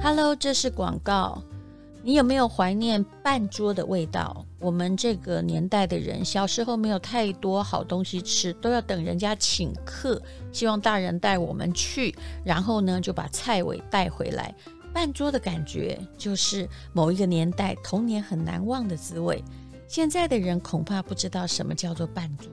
Hello，这是广告。你有没有怀念半桌的味道？我们这个年代的人，小时候没有太多好东西吃，都要等人家请客，希望大人带我们去，然后呢就把菜尾带回来。半桌的感觉，就是某一个年代童年很难忘的滋味。现在的人恐怕不知道什么叫做半桌。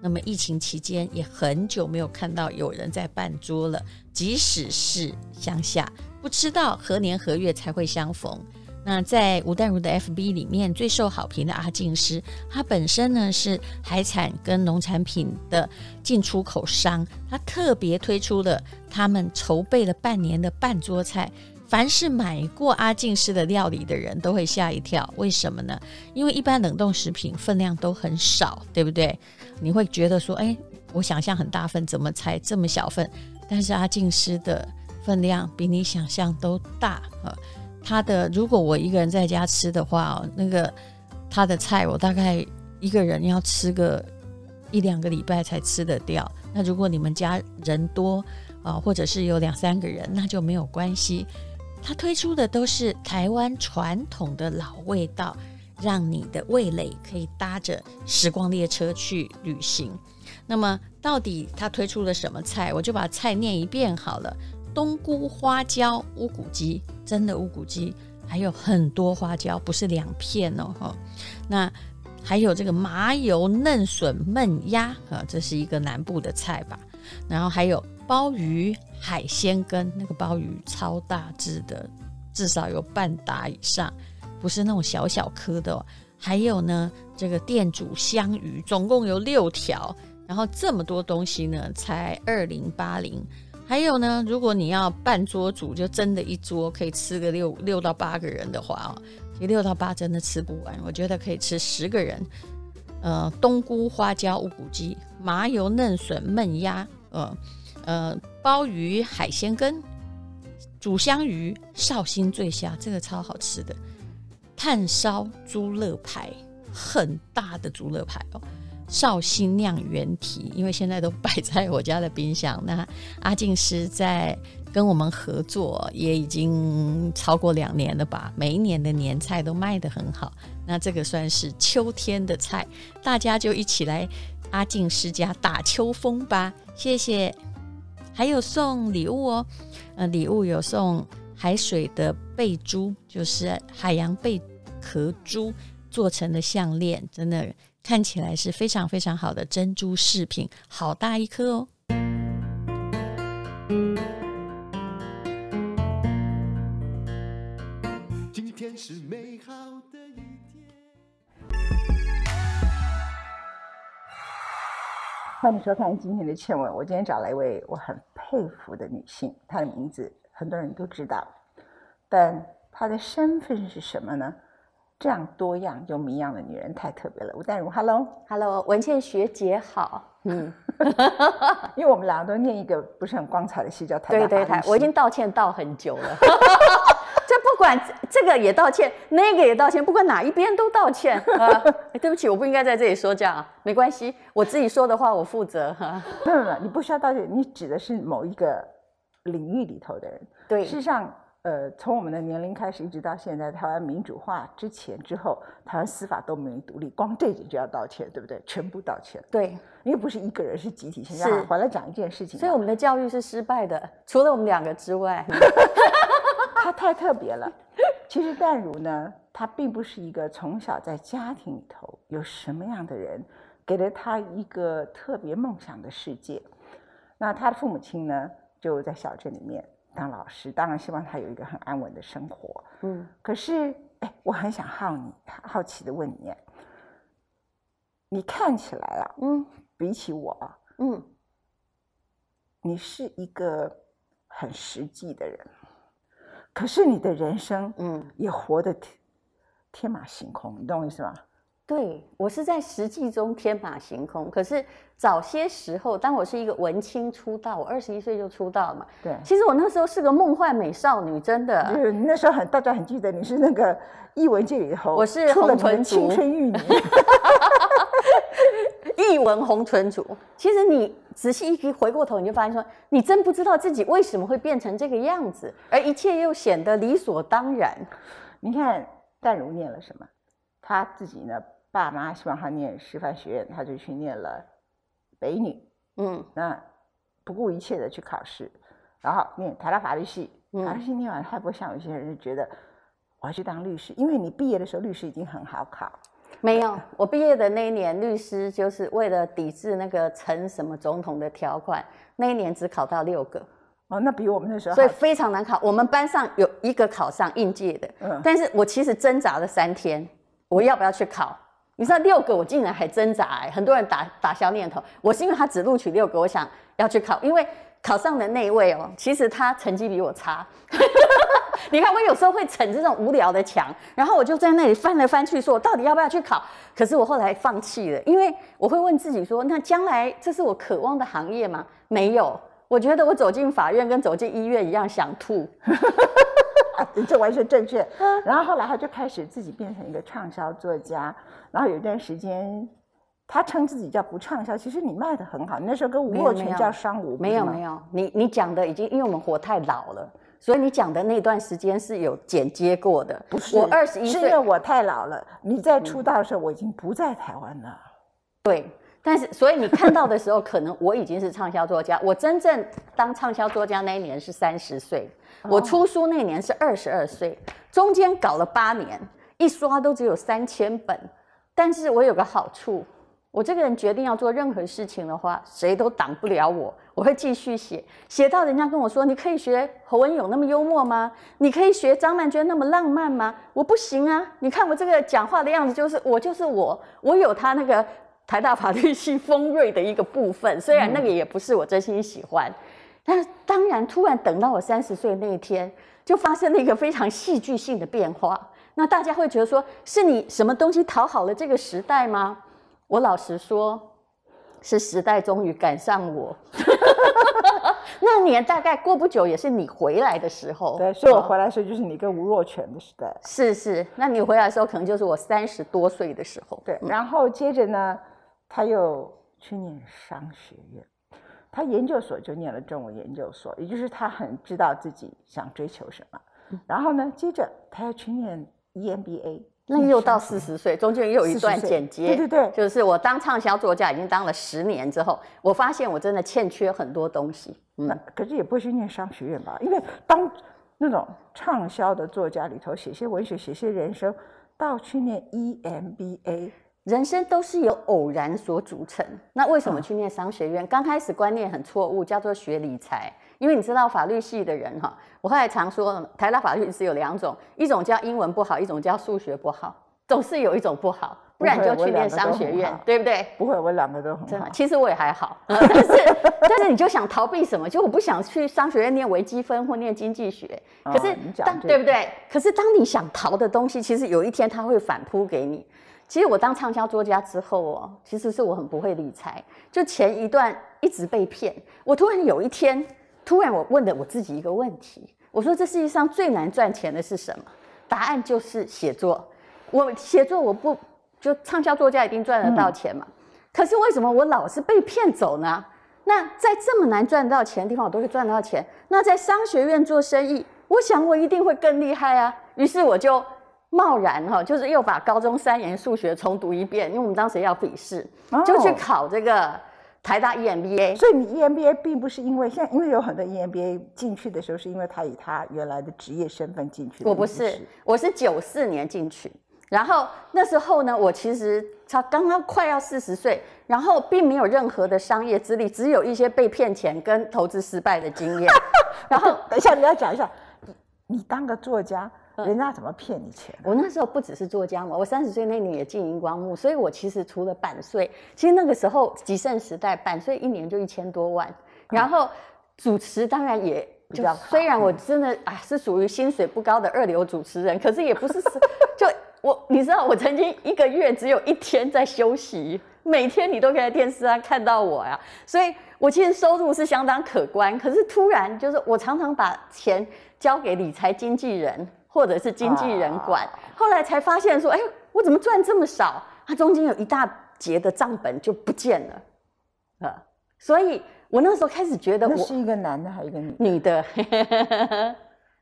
那么疫情期间也很久没有看到有人在办桌了，即使是乡下，不知道何年何月才会相逢。那在吴淡如的 FB 里面最受好评的阿静师，他本身呢是海产跟农产品的进出口商，他特别推出了他们筹备了半年的半桌菜。凡是买过阿静师的料理的人都会吓一跳，为什么呢？因为一般冷冻食品分量都很少，对不对？你会觉得说，哎，我想象很大份，怎么才这么小份？但是阿静师的分量比你想象都大啊！他的如果我一个人在家吃的话，那个他的菜我大概一个人要吃个一两个礼拜才吃得掉。那如果你们家人多啊，或者是有两三个人，那就没有关系。他推出的都是台湾传统的老味道，让你的味蕾可以搭着时光列车去旅行。那么，到底他推出了什么菜？我就把菜念一遍好了：冬菇、花椒、乌骨鸡，真的乌骨鸡，还有很多花椒，不是两片哦。哈，那还有这个麻油嫩笋焖鸭，啊，这是一个南部的菜吧？然后还有。鲍鱼海鲜羹，那个鲍鱼超大只的，至少有半打以上，不是那种小小颗的哦。还有呢，这个店主香鱼，总共有六条，然后这么多东西呢，才二零八零。还有呢，如果你要半桌煮，就真的一桌可以吃个六六到八个人的话哦，其实六到八真的吃不完，我觉得可以吃十个人。呃，冬菇花椒乌骨鸡，麻油嫩笋焖鸭，呃。呃，鲍鱼海鲜羹，煮香鱼绍兴醉虾，这个超好吃的。炭烧猪肋排，很大的猪肋排哦。绍兴酿原体，因为现在都摆在我家的冰箱。那阿静师在跟我们合作，也已经超过两年了吧？每一年的年菜都卖得很好。那这个算是秋天的菜，大家就一起来阿静师家打秋风吧。谢谢。还有送礼物哦，呃，礼物有送海水的贝珠，就是海洋贝壳珠做成的项链，真的看起来是非常非常好的珍珠饰品，好大一颗哦。今天是美好的一天欢迎收看今天的倩文。我今天找了一位我很佩服的女性，她的名字很多人都知道，但她的身份是什么呢？这样多样又谜样的女人太特别了。吴淡如，Hello，Hello，文倩学姐好。嗯，因为我们两个都念一个不是很光彩的戏，叫台大。对对对，我已经道歉道很久了。这不管这个也道歉，那个也道歉，不管哪一边都道歉啊！对不起，我不应该在这里说这样，没关系，我自己说的话我负责哈。没有没有，你不需要道歉，你指的是某一个领域里头的人。对，事实上，呃，从我们的年龄开始，一直到现在，台湾民主化之前之后，台湾司法都没独立，光这点就要道歉，对不对？全部道歉。对，因为不是一个人，是集体性。是，回来讲一件事情。所以我们的教育是失败的，除了我们两个之外。他太特别了。其实淡如呢，他并不是一个从小在家庭里头有什么样的人给了他一个特别梦想的世界。那他的父母亲呢，就在小镇里面当老师，当然希望他有一个很安稳的生活。嗯。可是，哎，我很想好你好奇的问你，你看起来啊，嗯，比起我，嗯，你是一个很实际的人。可是你的人生，嗯，也活得天天马行空，你懂我意思吗？对，我是在实际中天马行空。可是早些时候，当我是一个文青出道，我二十一岁就出道了嘛。对，其实我那时候是个梦幻美少女，真的。就是那时候很大家很记得你是那个艺文界里头，我是红唇青春玉女。译文红唇族。其实你仔细一回过头，你就发现说，你真不知道自己为什么会变成这个样子，而一切又显得理所当然。你看淡如念了什么？他自己呢？爸妈希望他念师范学院，他就去念了北女。嗯，那不顾一切的去考试，然后念台大法律系。嗯、法律系念完，他不会像有些人就觉得我要去当律师，因为你毕业的时候律师已经很好考。没有，我毕业的那一年，律师就是为了抵制那个陈什么总统的条款，那一年只考到六个。哦，那比我们那时候，所以非常难考。我们班上有一个考上应届的，嗯，但是我其实挣扎了三天，我要不要去考？你知道六个我竟然还挣扎哎，很多人打打消念头。我是因为他只录取六个，我想要去考，因为考上的那一位哦，其实他成绩比我差。你看我有时候会逞这种无聊的强，然后我就在那里翻来翻去，说我到底要不要去考？可是我后来放弃了，因为我会问自己说，那将来这是我渴望的行业吗？没有，我觉得我走进法院跟走进医院一样想吐。你这完全正确。然后后来他就开始自己变成一个畅销作家。然后有一段时间，他称自己叫不畅销，其实你卖的很好。你那时候跟吴若权叫商吴，没有没有。你你讲的已经，因为我们活太老了，所以你讲的那段时间是有剪接过的。不是，我二十一岁，是因为我太老了。你在出道的时候，我已经不在台湾了。嗯、对，但是所以你看到的时候，可能我已经是畅销作家。我真正当畅销作家那一年是三十岁。我出书那年是二十二岁，中间搞了八年，一刷都只有三千本。但是我有个好处，我这个人决定要做任何事情的话，谁都挡不了我。我会继续写，写到人家跟我说：“你可以学侯文勇那么幽默吗？你可以学张曼娟那么浪漫吗？”我不行啊！你看我这个讲话的样子，就是我就是我，我有他那个台大法律系锋锐的一个部分，虽然那个也不是我真心喜欢。但当然，突然等到我三十岁那一天，就发生了一个非常戏剧性的变化。那大家会觉得说，是你什么东西讨好了这个时代吗？我老实说，是时代终于赶上我。那年大概过不久，也是你回来的时候。对，所以我回来的时候就是你跟吴若权的时代。是是，那你回来的时候，可能就是我三十多岁的时候。对，然后接着呢，他又去念商学院。他研究所就念了中文研究所，也就是他很知道自己想追求什么。嗯、然后呢，接着他要去念 EMBA，那又到四十岁，中间又有一段剪接。对对对，就是我当畅销作家已经当了十年之后，我发现我真的欠缺很多东西。嗯，那可是也不会去念商学院吧？因为当那种畅销的作家里头写些文学、写些人生，到去念 EMBA。人生都是由偶然所组成。那为什么去念商学院？刚开始观念很错误，叫做学理财。因为你知道法律系的人哈，我后来常说，台大法律是有两种，一种叫英文不好，一种叫数学不好，总是有一种不好，不然就去念商学院，对不对？不会，我两个都很好。其实我也还好，但是但是你就想逃避什么？就我不想去商学院念微积分或念经济学。可是当对不对？可是当你想逃的东西，其实有一天它会反扑给你。其实我当畅销作家之后哦，其实是我很不会理财，就前一段一直被骗。我突然有一天，突然我问了我自己一个问题，我说这世界上最难赚钱的是什么？答案就是写作。我写作我不就畅销作家一定赚得到钱嘛？嗯、可是为什么我老是被骗走呢？那在这么难赚到钱的地方，我都会赚到钱。那在商学院做生意，我想我一定会更厉害啊。于是我就。贸然哈，就是又把高中三年数学重读一遍，因为我们当时要笔试，就去考这个台大 EMBA。所以你 EMBA 并不是因为现在，因为有很多 EMBA 进去的时候是因为他以他原来的职业身份进去的。我不是，我是九四年进去，然后那时候呢，我其实才刚刚快要四十岁，然后并没有任何的商业资历，只有一些被骗钱跟投资失败的经验。然后等一下，你要讲一下，你你当个作家。人家怎么骗你钱？我那时候不只是做家嘛，我三十岁那年也进荧光幕，所以我其实除了版税，其实那个时候极盛时代，版税一年就一千多万，然后主持当然也就虽然我真的啊是属于薪水不高的二流主持人，可是也不是就我你知道我曾经一个月只有一天在休息，每天你都可以在电视上看到我呀，所以我其实收入是相当可观，可是突然就是我常常把钱交给理财经纪人。或者是经纪人管，后来才发现说，哎，我怎么赚这么少？它中间有一大截的账本就不见了，啊，所以我那时候开始觉得我，我是一个男的还是一个女女的？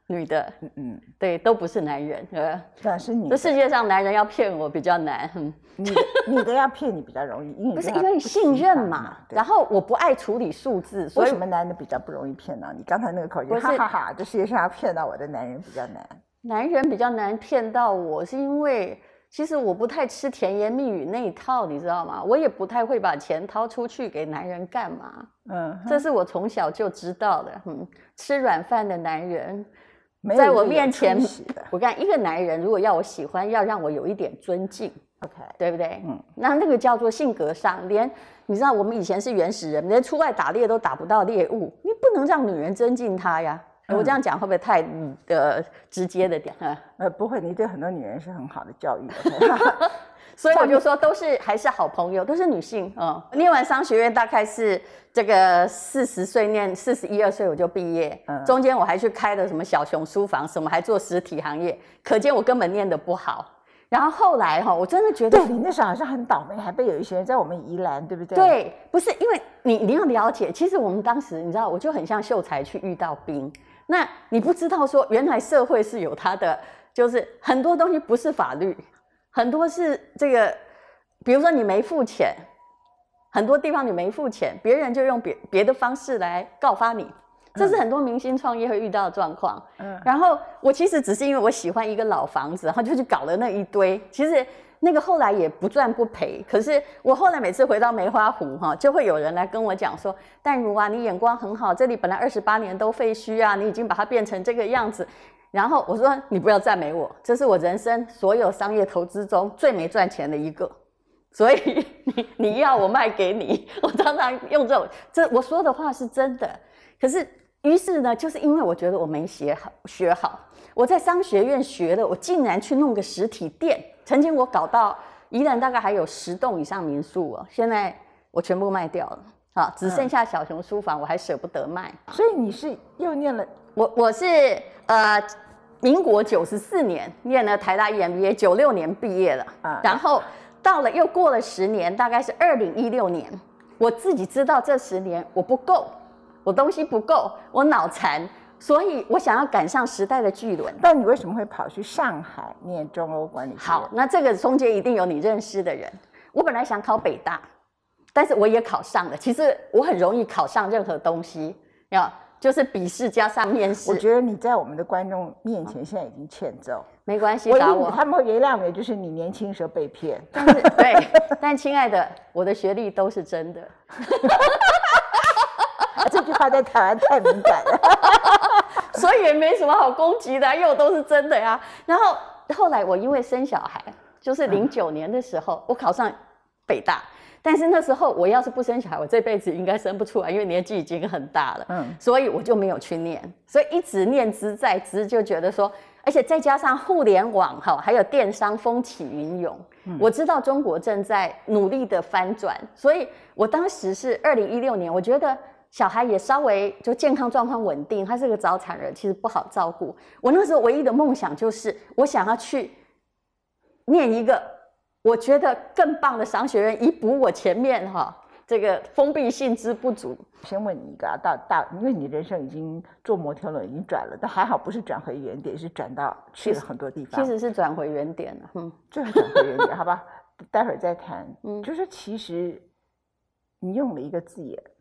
女的，嗯嗯，对，都不是男人，呃，那是女。这世界上男人要骗我比较难，嗯，女女的要骗你比较容易，因为 不是因为信任嘛。然后我不爱处理数字，所以为什么男的比较不容易骗呢？你刚才那个口气，哈哈哈，这世界上要骗到我的男人比较难。男人比较难骗到我，是因为其实我不太吃甜言蜜语那一套，你知道吗？我也不太会把钱掏出去给男人干嘛。嗯，这是我从小就知道的。嗯，吃软饭的男人。在我面前，我看一个男人如果要我喜欢，要让我有一点尊敬，OK，对不对？嗯，那那个叫做性格上，连你知道我们以前是原始人，连出外打猎都打不到猎物，你不能让女人尊敬他呀。嗯、我这样讲会不会太呃直接的点？呃，不会，你对很多女人是很好的教育。所以我就说，都是还是好朋友，都是女性。嗯，念完商学院大概是这个四十岁，念四十一二岁我就毕业。嗯，中间我还去开了什么小熊书房，什么还做实体行业，可见我根本念得不好。然后后来哈，我真的觉得，对，你那时候好像很倒霉，还被有一些人在我们宜兰，对不对？对，不是因为你你要了解，其实我们当时你知道，我就很像秀才去遇到兵。那你不知道说，原来社会是有它的，就是很多东西不是法律。很多是这个，比如说你没付钱，很多地方你没付钱，别人就用别别的方式来告发你，这是很多明星创业会遇到的状况。嗯，然后我其实只是因为我喜欢一个老房子，然后就去搞了那一堆。其实那个后来也不赚不赔，可是我后来每次回到梅花湖哈，就会有人来跟我讲说：“淡如啊，你眼光很好，这里本来二十八年都废墟啊，你已经把它变成这个样子。”然后我说：“你不要赞美我，这是我人生所有商业投资中最没赚钱的一个，所以 你你要我卖给你，我常常用这种这我说的话是真的。可是于是呢，就是因为我觉得我没学好，学好，我在商学院学的，我竟然去弄个实体店。曾经我搞到宜兰大概还有十栋以上民宿哦，现在我全部卖掉了，好，只剩下小熊书房，我还舍不得卖。所以你是又念了。”我我是呃，民国九十四年念了台大 EMBA，九六年毕业了，啊，然后到了又过了十年，大概是二零一六年，我自己知道这十年我不够，我东西不够，我脑残，所以我想要赶上时代的巨轮。但你为什么会跑去上海念中欧管理？好，那这个中间一定有你认识的人。我本来想考北大，但是我也考上了。其实我很容易考上任何东西，要。就是笔试加上面试，我觉得你在我们的观众面前现在已经欠揍。没关系，打我，他们会原谅你，就是你年轻时候被骗。但是对，但亲爱的，我的学历都是真的。这句话在台湾太敏感了，所以也没什么好攻击的，因为我都是真的呀。然后后来我因为生小孩，就是零九年的时候，嗯、我考上北大。但是那时候我要是不生小孩，我这辈子应该生不出来，因为年纪已经很大了。嗯，所以我就没有去念，所以一直念之在之，就觉得说，而且再加上互联网哈，还有电商风起云涌，嗯，我知道中国正在努力的翻转，所以我当时是二零一六年，我觉得小孩也稍微就健康状况稳定，他是个早产儿，其实不好照顾。我那时候唯一的梦想就是，我想要去念一个。我觉得更棒的商学院以补我前面哈这个封闭性之不足。先问你一个啊，到大，因为你人生已经坐摩天轮已经转了，但还好不是转回原点，是转到去了很多地方。其实是转回原点了，嗯，就是转回原点，好吧？待会儿再谈。嗯，就是其实你用了一个字眼，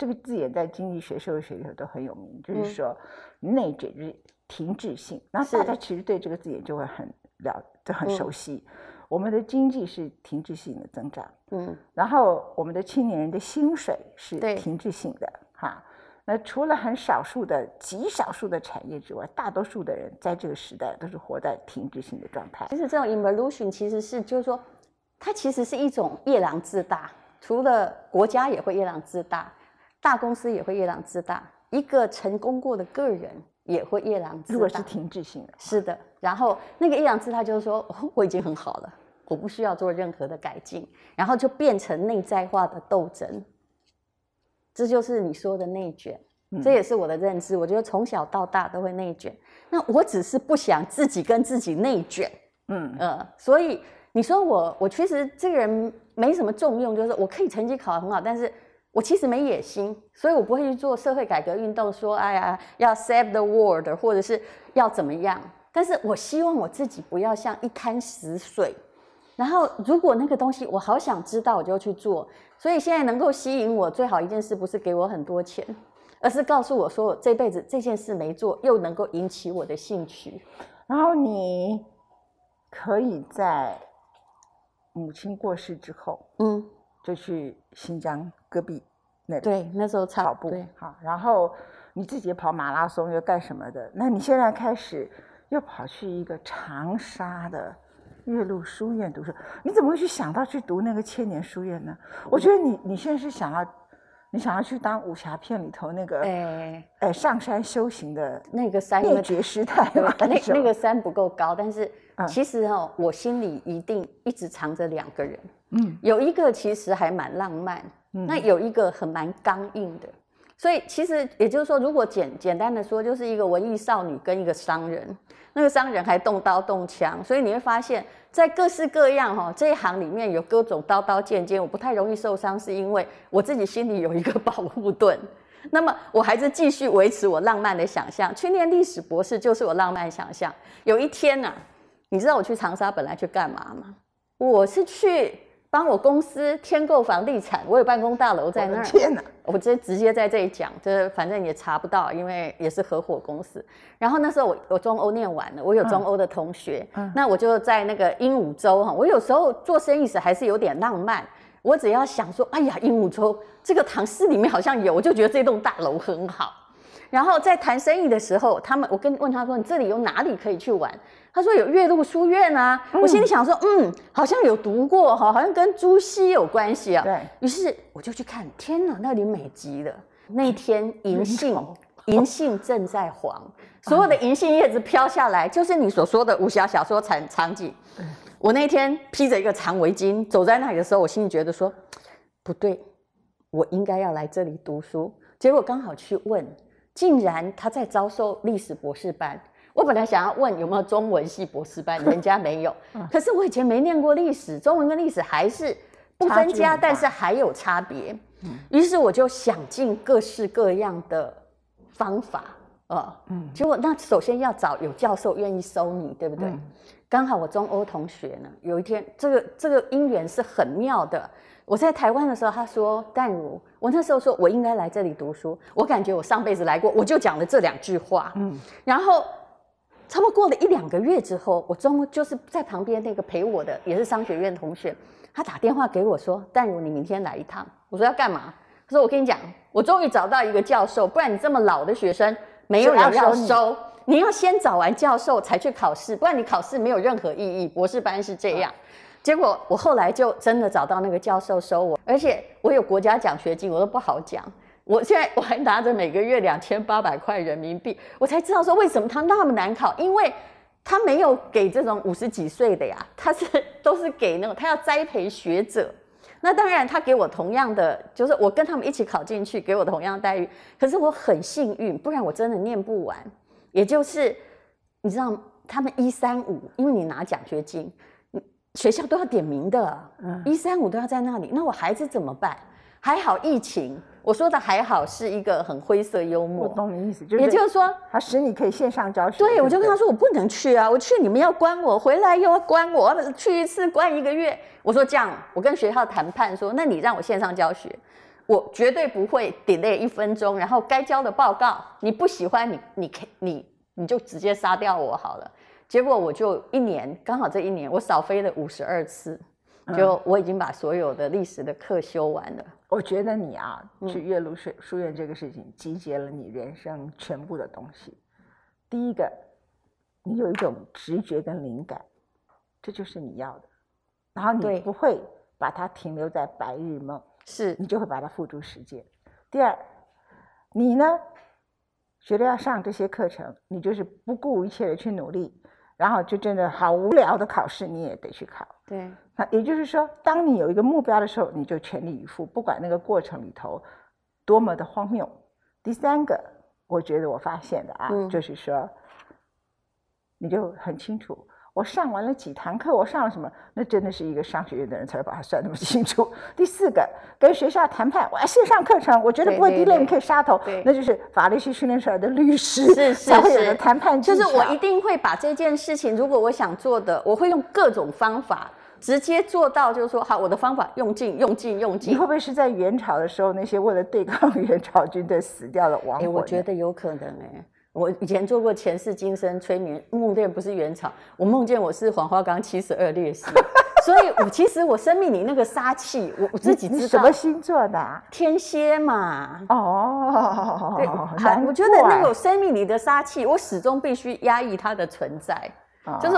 这个字眼在经济学、社会学里头都很有名，就是说内卷，就是停滞性。那大家其实对这个字眼就会很了，就很熟悉。嗯我们的经济是停滞性的增长，嗯，然后我们的青年人的薪水是停滞性的，哈。那除了很少数的极少数的产业之外，大多数的人在这个时代都是活在停滞性的状态。其实这种 involution 其实是就是说，它其实是一种夜郎自大。除了国家也会夜郎自大，大公司也会夜郎自大，一个成功过的个人也会夜郎自大。如果是停滞性的，是的。然后那个夜郎自大就是说，哦，我已经很好了。我不需要做任何的改进，然后就变成内在化的斗争，这就是你说的内卷，嗯、这也是我的认知。我觉得从小到大都会内卷，那我只是不想自己跟自己内卷，嗯呃，所以你说我，我其实这个人没什么重用，就是我可以成绩考得很好，但是我其实没野心，所以我不会去做社会改革运动，说哎呀要 save the world，或者是要怎么样。但是我希望我自己不要像一滩死水。然后如果那个东西我好想知道，我就去做。所以现在能够吸引我最好一件事，不是给我很多钱，而是告诉我说我这辈子这件事没做，又能够引起我的兴趣。然后你可以在。母亲过世之后，嗯，就去新疆戈壁那里，对，那时候跑步，好，然后你自己跑马拉松又干什么的？那你现在开始又跑去一个长沙的岳麓书院读书，你怎么会去想到去读那个千年书院呢？我觉得你你现在是想要。你想要去当武侠片里头那个，哎哎，上山修行的那个山灭绝师太吗？那那个山不够高，但是其实哦，我心里一定一直藏着两个人。嗯，有一个其实还蛮浪漫，那有一个很蛮刚硬的。所以其实也就是说，如果简简单的说，就是一个文艺少女跟一个商人。那个商人还动刀动枪，所以你会发现，在各式各样哈这一行里面有各种刀刀剑剑，我不太容易受伤，是因为我自己心里有一个保护盾。那么我还是继续维持我浪漫的想象，去念历史博士就是我浪漫想象。有一天呢，你知道我去长沙本来去干嘛吗？我是去。帮我公司添购房地产，我有办公大楼在那儿。天哪！我直接直接在这里讲，这反正也查不到，因为也是合伙公司。然后那时候我我中欧念完了，我有中欧的同学，嗯、那我就在那个鹦鹉洲哈。我有时候做生意时还是有点浪漫，我只要想说，哎呀，鹦鹉洲这个唐诗里面好像有，我就觉得这栋大楼很好。然后在谈生意的时候，他们我跟问他说，你这里有哪里可以去玩？他说有岳麓书院啊，嗯、我心里想说，嗯，好像有读过哈，好像跟朱熹有关系啊。对，于是我就去看，天哪，那里美极了。那天银杏，银杏正在黄，所有的银杏叶子飘下来，就是你所说的武侠小说场场景。我那天披着一个长围巾走在那里的时候，我心里觉得说，不对，我应该要来这里读书。结果刚好去问，竟然他在招收历史博士班。我本来想要问有没有中文系博士班，人家没有。可是我以前没念过历史，中文跟历史还是不分家，但是还有差别。于是我就想尽各式各样的方法啊，嗯，结果那首先要找有教授愿意收你，对不对？刚好我中欧同学呢，有一天这个这个因缘是很妙的。我在台湾的时候，他说淡如，我那时候说我应该来这里读书，我感觉我上辈子来过，我就讲了这两句话，嗯，然后。差不多过了一两个月之后，我中就是在旁边那个陪我的也是商学院同学，他打电话给我说：“淡如，你明天来一趟。”我说：“要干嘛？”他说：“我跟你讲，我终于找到一个教授，不然你这么老的学生没有人要收，你要先找完教授才去考试，不然你考试没有任何意义。博士班是这样。结果我后来就真的找到那个教授收我，而且我有国家奖学金，我都不好讲。”我现在我还拿着每个月两千八百块人民币，我才知道说为什么他那么难考，因为他没有给这种五十几岁的呀，他是都是给那种他要栽培学者。那当然他给我同样的，就是我跟他们一起考进去，给我同样的待遇。可是我很幸运，不然我真的念不完。也就是你知道，他们一三五，因为你拿奖学金，学校都要点名的，一三五都要在那里。那我孩子怎么办？还好疫情。我说的还好，是一个很灰色幽默。我懂你意思，就是也就是说，他使你可以线上教学。对，我就跟他说，我不能去啊，我去你们要关我，回来又要关我，去一次关一个月。我说这样，我跟学校谈判说，那你让我线上教学，我绝对不会 delay 一分钟。然后该交的报告，你不喜欢，你你你你就直接杀掉我好了。结果我就一年，刚好这一年，我少飞了五十二次。就我已经把所有的历史的课修完了。我觉得你啊，去岳麓书书院这个事情，集结了你人生全部的东西。第一个，你有一种直觉跟灵感，这就是你要的。然后你不会把它停留在白日梦，是你就会把它付诸实践。第二，你呢，觉得要上这些课程，你就是不顾一切的去努力。然后就真的好无聊的考试，你也得去考。对，那也就是说，当你有一个目标的时候，你就全力以赴，不管那个过程里头多么的荒谬。第三个，我觉得我发现的啊，嗯、就是说，你就很清楚，我我上完了几堂课，我上了什么？那真的是一个商学院的人才会把它算那么清楚。第四个，跟学校谈判，我要线上课程，我觉得不会 delay，你可以杀头。那就是法律系训练出来的律师是才会有的谈判技巧。就是我一定会把这件事情，如果我想做的，我会用各种方法直接做到，就是说，好，我的方法用尽，用尽，用尽。你会不会是在元朝的时候，那些为了对抗 元朝军队死掉的亡魂？我觉得有可能哎。我以前做过前世今生催眠，梦见不是原厂，我梦见我是黄花岗七十二烈士，所以我其实我生命里那个杀气，我我自己知道。你什么星座的啊？天蝎嘛。哦，对，我觉得那个生命里的杀气，我始终必须压抑它的存在，哦、就是。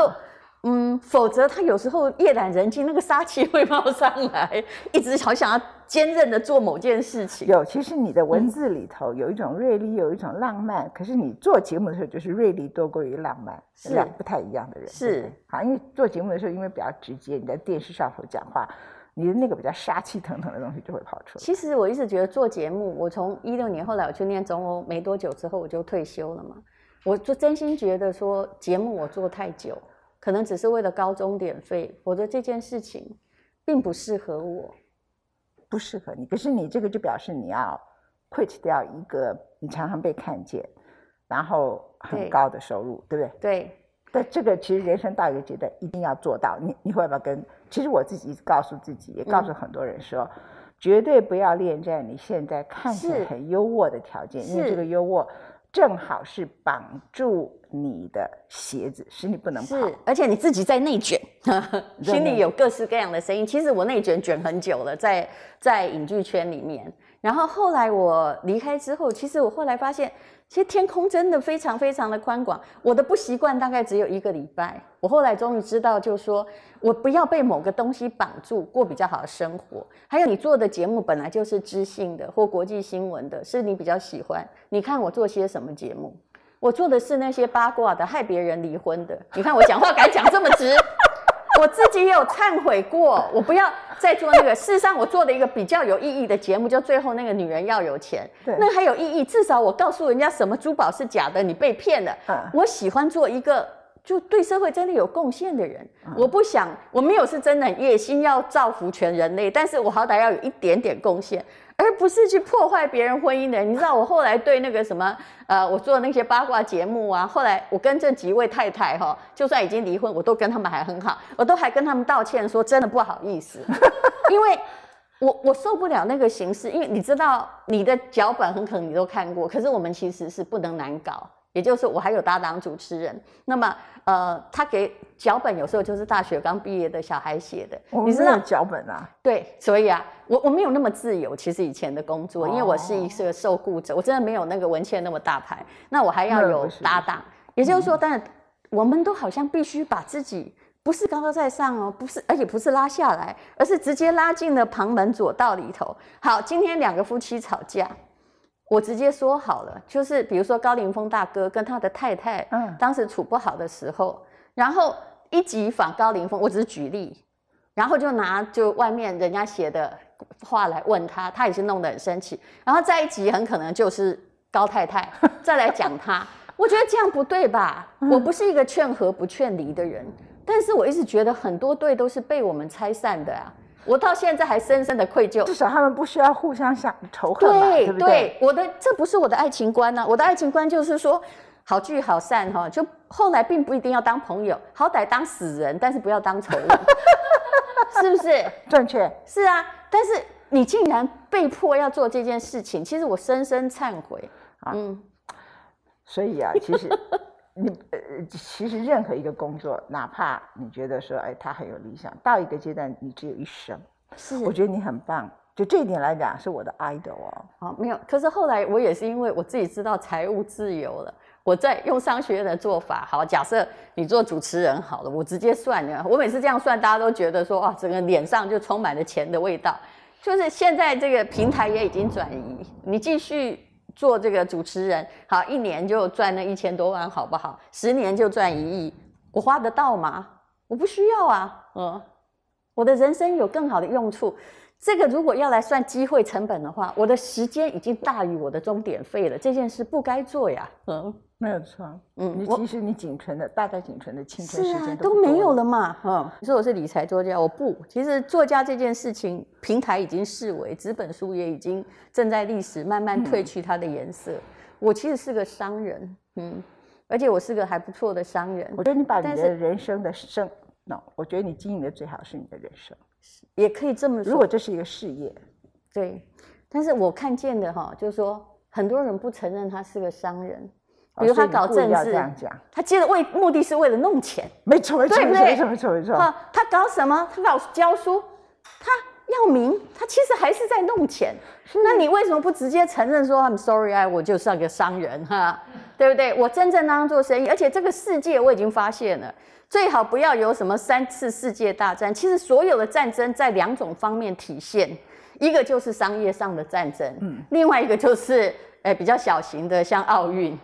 嗯，否则他有时候夜阑人静，那个杀气会冒上来，一直好想要坚韧的做某件事情。有，其实你的文字里头有一种锐利，有一种浪漫。可是你做节目的时候，就是锐利多过于浪漫，是两不太一样的人。是，好，因为做节目的时候，因为比较直接，你在电视上头讲话，你的那个比较杀气腾腾的东西就会跑出来。其实我一直觉得做节目，我从一六年后来我去念中欧没多久之后，我就退休了嘛。我就真心觉得说节目我做太久。可能只是为了高钟点费，否则这件事情并不适合我，不适合你。可是你这个就表示你要 quit 掉一个你常常被看见，然后很高的收入，对，对不对？对。但这个其实人生到一个阶段一定要做到。你你会不会跟？其实我自己一直告诉自己，也告诉很多人说，嗯、绝对不要恋战你现在看起来很优渥的条件，因为这个优渥。正好是绑住你的鞋子，使你不能跑。是，而且你自己在内卷，心里有各式各样的声音。其实我内卷卷很久了，在在影剧圈里面。然后后来我离开之后，其实我后来发现。其实天空真的非常非常的宽广。我的不习惯大概只有一个礼拜。我后来终于知道，就是说我不要被某个东西绑住，过比较好的生活。还有你做的节目本来就是知性的或国际新闻的，是你比较喜欢。你看我做些什么节目？我做的是那些八卦的，害别人离婚的。你看我讲话敢讲这么直。我自己也有忏悔过，我不要再做那个。事实上，我做的一个比较有意义的节目，就最后那个女人要有钱，对，那还有意义。至少我告诉人家什么珠宝是假的，你被骗了。嗯，我喜欢做一个就对社会真的有贡献的人。我不想，我没有是真的很热心要造福全人类，但是我好歹要有一点点贡献。而不是去破坏别人婚姻的人，你知道我后来对那个什么，呃，我做那些八卦节目啊，后来我跟这几位太太哈，就算已经离婚，我都跟他们还很好，我都还跟他们道歉说真的不好意思，因为我我受不了那个形式，因为你知道你的脚本很可能你都看过，可是我们其实是不能难搞。也就是我还有搭档主持人，那么呃，他给脚本有时候就是大学刚毕业的小孩写的，我你知道脚本啊？对，所以啊，我我没有那么自由。其实以前的工作，因为我是一个受雇者，我真的没有那个文倩那么大牌。那我还要有搭档，也就是说，但我们都好像必须把自己不是高高在上哦，不是，而且不是拉下来，而是直接拉进了旁门左道里头。好，今天两个夫妻吵架。我直接说好了，就是比如说高凌风大哥跟他的太太，嗯，当时处不好的时候，然后一集访高凌风，我只是举例，然后就拿就外面人家写的话来问他，他也是弄得很生气，然后再一集很可能就是高太太 再来讲他，我觉得这样不对吧？我不是一个劝和不劝离的人，但是我一直觉得很多对都是被我们拆散的啊。我到现在还深深的愧疚。至少他们不需要互相想仇恨嘛，对，我的这不是我的爱情观呢、啊。我的爱情观就是说，好聚好散哈，就后来并不一定要当朋友，好歹当死人，但是不要当仇人，是不是？正确。是啊，但是你竟然被迫要做这件事情，其实我深深忏悔。嗯，所以啊，其实。你呃，其实任何一个工作，哪怕你觉得说，哎，他很有理想，到一个阶段，你只有一生。是，我觉得你很棒。就这一点来讲，是我的 idol 哦。好，没有。可是后来我也是因为我自己知道财务自由了，我在用商学院的做法。好，假设你做主持人好了，我直接算了。我每次这样算，大家都觉得说，哇，整个脸上就充满了钱的味道。就是现在这个平台也已经转移，你继续。做这个主持人，好，一年就赚那一千多万，好不好？十年就赚一亿，我花得到吗？我不需要啊，嗯，我的人生有更好的用处。这个如果要来算机会成本的话，我的时间已经大于我的钟点费了，这件事不该做呀。嗯，没有错。嗯，你其实你仅存的大概仅存的青春时间都，啊、都没有了嘛。嗯，你说我是理财作家，我不。其实作家这件事情，平台已经式微，纸本书也已经正在历史慢慢褪去它的颜色。嗯、我其实是个商人，嗯，而且我是个还不错的商人。我觉得你把你的人生的生，no，我觉得你经营的最好是你的人生。也可以这么说，如果这是一个事业，对。但是我看见的哈，就是说很多人不承认他是个商人，比如他搞政治，他接着为目的是为了弄钱，没错没错没错没错没错没错。他搞什么？他搞教书，他要名，他其实还是在弄钱。那你为什么不直接承认说 I'm sorry，哎，我就是个商人哈，对不对？我真正当做生意，而且这个世界我已经发现了。最好不要有什么三次世界大战。其实所有的战争在两种方面体现，一个就是商业上的战争，嗯，另外一个就是诶比较小型的，像奥运，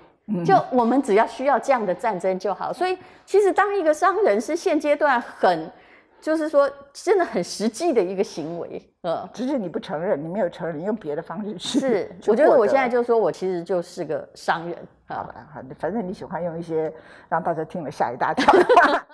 就我们只要需要这样的战争就好。所以其实当一个商人是现阶段很。就是说，真的很实际的一个行为，呃，只是你不承认，你没有承认，你用别的方式去。是，我觉得我现在就说我其实就是个商人，好吧，好，反正你喜欢用一些让大家听了吓一大跳的话。